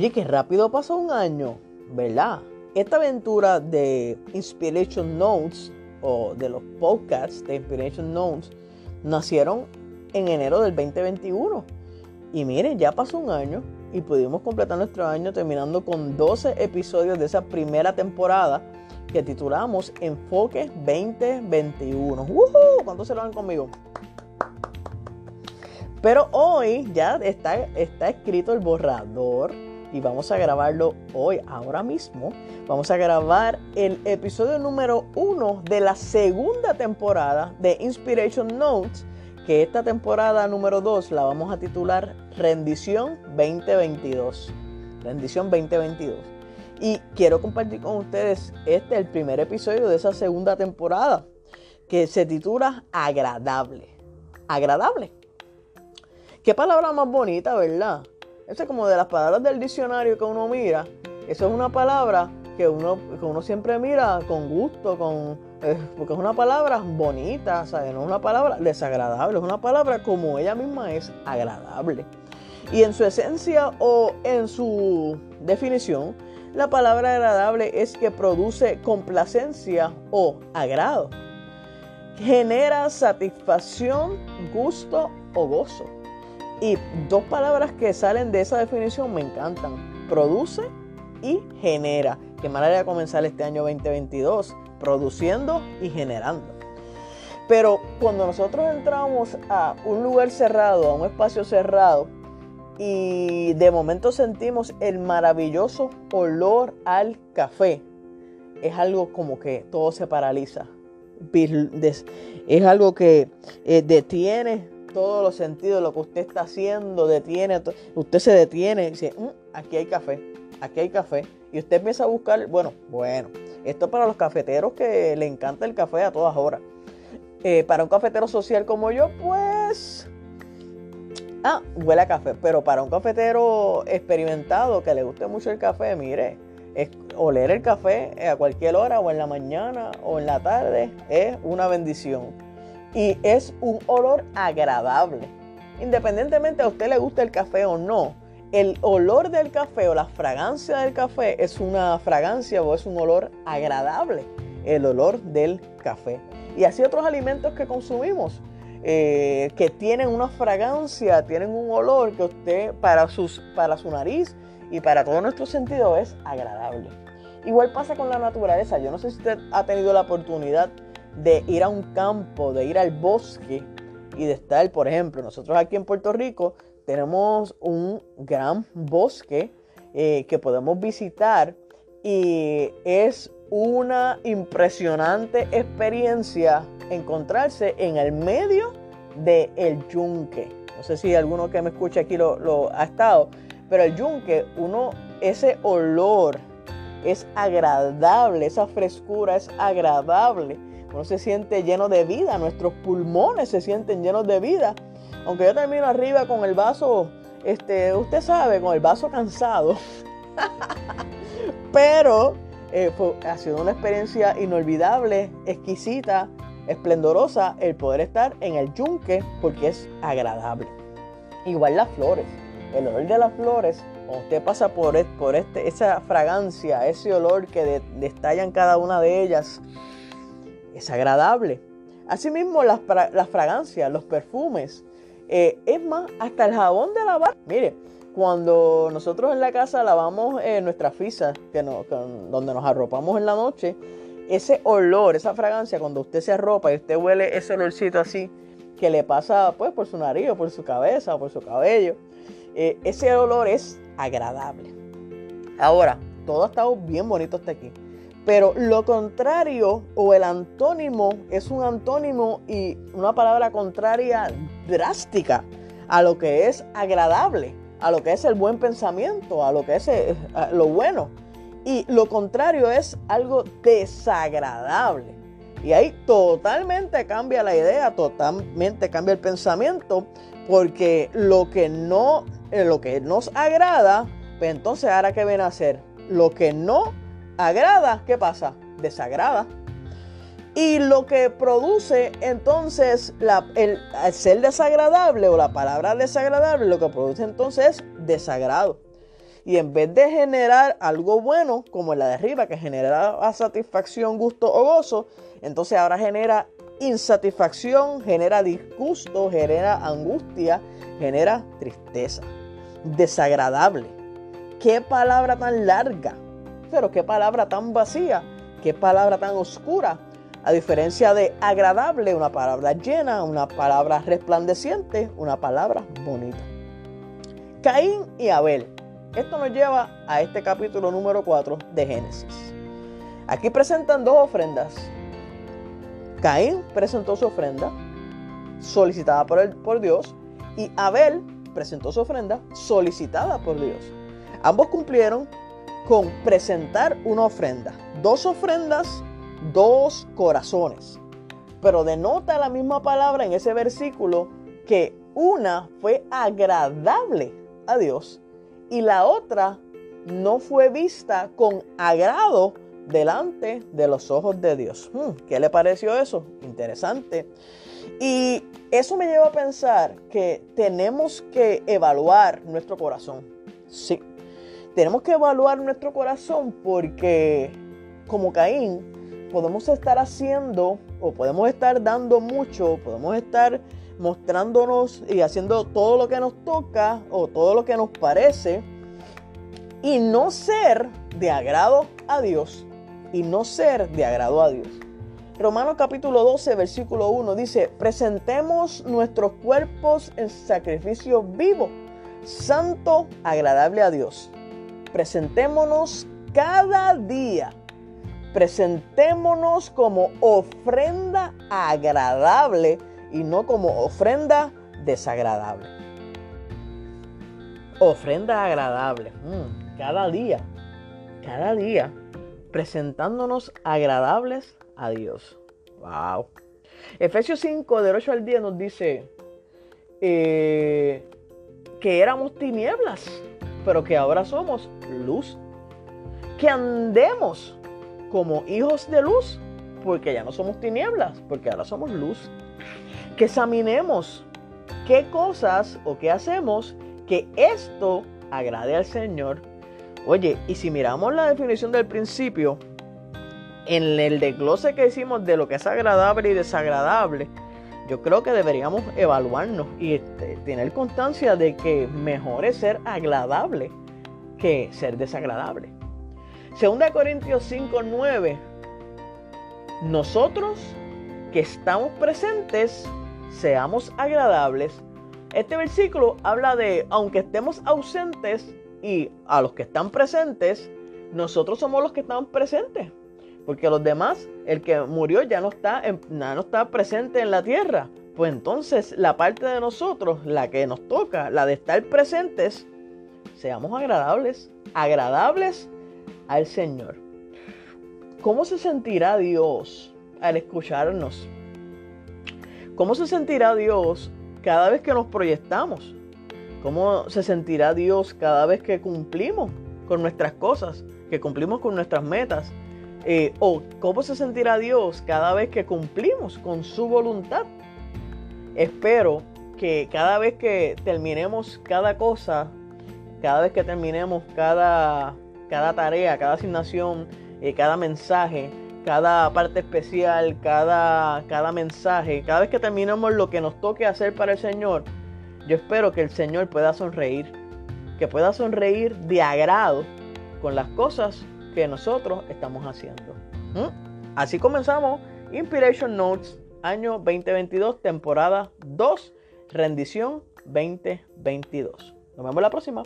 Oye, qué rápido pasó un año, ¿verdad? Esta aventura de Inspiration Notes o de los podcasts de Inspiration Notes nacieron en enero del 2021. Y miren, ya pasó un año y pudimos completar nuestro año terminando con 12 episodios de esa primera temporada que titulamos Enfoque 2021. ¡Woohoo! ¿Cuántos se lo dan conmigo? Pero hoy ya está, está escrito el borrador y vamos a grabarlo hoy, ahora mismo. Vamos a grabar el episodio número uno de la segunda temporada de Inspiration Notes, que esta temporada número 2 la vamos a titular Rendición 2022. Rendición 2022. Y quiero compartir con ustedes este, el primer episodio de esa segunda temporada, que se titula Agradable. Agradable. Qué palabra más bonita, ¿verdad? Esa es como de las palabras del diccionario que uno mira. Eso es una palabra que uno, que uno siempre mira con gusto, con, eh, porque es una palabra bonita, ¿sabes? No es una palabra desagradable, es una palabra como ella misma es agradable. Y en su esencia o en su definición, la palabra agradable es que produce complacencia o agrado. Genera satisfacción, gusto o gozo. Y dos palabras que salen de esa definición me encantan. Produce y genera. Qué manera comenzar este año 2022. Produciendo y generando. Pero cuando nosotros entramos a un lugar cerrado, a un espacio cerrado, y de momento sentimos el maravilloso olor al café, es algo como que todo se paraliza. Es algo que eh, detiene todos los sentidos, lo que usted está haciendo, detiene, usted se detiene y dice, mm, aquí hay café, aquí hay café. Y usted empieza a buscar, bueno, bueno, esto es para los cafeteros que le encanta el café a todas horas. Eh, para un cafetero social como yo, pues... Ah, huele a café, pero para un cafetero experimentado que le guste mucho el café, mire, es, oler el café a cualquier hora o en la mañana o en la tarde es una bendición y es un olor agradable. Independientemente a usted le guste el café o no, el olor del café o la fragancia del café es una fragancia o es un olor agradable, el olor del café. Y así otros alimentos que consumimos, eh, que tienen una fragancia, tienen un olor que usted para, sus, para su nariz y para todo nuestro sentido es agradable. Igual pasa con la naturaleza. Yo no sé si usted ha tenido la oportunidad de ir a un campo, de ir al bosque y de estar, por ejemplo, nosotros aquí en Puerto Rico tenemos un gran bosque eh, que podemos visitar y es una impresionante experiencia encontrarse en el medio del el yunque. No sé si alguno que me escucha aquí lo, lo ha estado, pero el yunque, uno, ese olor es agradable, esa frescura es agradable uno se siente lleno de vida, nuestros pulmones se sienten llenos de vida. Aunque yo termino arriba con el vaso, este, usted sabe, con el vaso cansado. Pero eh, ha sido una experiencia inolvidable, exquisita, esplendorosa el poder estar en el yunque porque es agradable. Igual las flores, el olor de las flores, cuando usted pasa por, e, este, esa fragancia, ese olor que destallan cada una de ellas, es agradable. Asimismo, las, las fragancias, los perfumes. Eh, es más, hasta el jabón de lavar. Mire, cuando nosotros en la casa lavamos eh, nuestra frisa, que donde nos arropamos en la noche, ese olor, esa fragancia, cuando usted se arropa y usted huele ese olorcito así, que le pasa pues por su nariz o por su cabeza o por su cabello, eh, ese olor es agradable. Ahora, todo ha estado bien bonito hasta aquí. Pero lo contrario o el antónimo es un antónimo y una palabra contraria drástica a lo que es agradable, a lo que es el buen pensamiento, a lo que es eh, lo bueno. Y lo contrario es algo desagradable. Y ahí totalmente cambia la idea, totalmente cambia el pensamiento, porque lo que no, eh, lo que nos agrada, pues entonces ahora qué viene a hacer, lo que no agrada, ¿qué pasa? Desagrada. Y lo que produce entonces el, ser desagradable o la palabra desagradable, lo que produce entonces es desagrado. Y en vez de generar algo bueno, como la de arriba, que generaba satisfacción, gusto o gozo, entonces ahora genera insatisfacción, genera disgusto, genera angustia, genera tristeza. Desagradable. Qué palabra tan larga, pero qué palabra tan vacía, qué palabra tan oscura. A diferencia de agradable, una palabra llena, una palabra resplandeciente, una palabra bonita. Caín y Abel. Esto nos lleva a este capítulo número 4 de Génesis. Aquí presentan dos ofrendas. Caín presentó su ofrenda solicitada por, el, por Dios y Abel presentó su ofrenda solicitada por Dios. Ambos cumplieron con presentar una ofrenda. Dos ofrendas, dos corazones. Pero denota la misma palabra en ese versículo que una fue agradable a Dios y la otra no fue vista con agrado delante de los ojos de Dios. Hmm, ¿Qué le pareció eso? Interesante. Y eso me lleva a pensar que tenemos que evaluar nuestro corazón. Sí, tenemos que evaluar nuestro corazón porque como Caín podemos estar haciendo o podemos estar dando mucho, podemos estar mostrándonos y haciendo todo lo que nos toca o todo lo que nos parece y no ser de agrado a Dios y no ser de agrado a Dios. Romanos capítulo 12, versículo 1 dice, presentemos nuestros cuerpos en sacrificio vivo, santo, agradable a Dios. Presentémonos cada día. Presentémonos como ofrenda agradable y no como ofrenda desagradable. Ofrenda agradable. Mm, cada día, cada día, presentándonos agradables a Dios. Wow. Efesios 5, del 8 al 10 nos dice eh, que éramos tinieblas, pero que ahora somos luz. Que andemos como hijos de luz, porque ya no somos tinieblas, porque ahora somos luz que examinemos qué cosas o qué hacemos que esto agrade al Señor. Oye, y si miramos la definición del principio, en el desglose que hicimos de lo que es agradable y desagradable, yo creo que deberíamos evaluarnos y este, tener constancia de que mejor es ser agradable que ser desagradable. Segunda Corintios 5, 9. Nosotros que estamos presentes seamos agradables. Este versículo habla de, aunque estemos ausentes y a los que están presentes, nosotros somos los que están presentes. Porque los demás, el que murió ya no está, no está presente en la tierra. Pues entonces la parte de nosotros, la que nos toca, la de estar presentes, seamos agradables, agradables al Señor. ¿Cómo se sentirá Dios al escucharnos? ¿Cómo se sentirá Dios cada vez que nos proyectamos? ¿Cómo se sentirá Dios cada vez que cumplimos con nuestras cosas, que cumplimos con nuestras metas? Eh, ¿O cómo se sentirá Dios cada vez que cumplimos con su voluntad? Espero que cada vez que terminemos cada cosa, cada vez que terminemos cada, cada tarea, cada asignación, eh, cada mensaje, cada parte especial, cada, cada mensaje, cada vez que terminemos lo que nos toque hacer para el Señor, yo espero que el Señor pueda sonreír, que pueda sonreír de agrado con las cosas que nosotros estamos haciendo. ¿Mm? Así comenzamos Inspiration Notes, año 2022, temporada 2, rendición 2022. Nos vemos la próxima.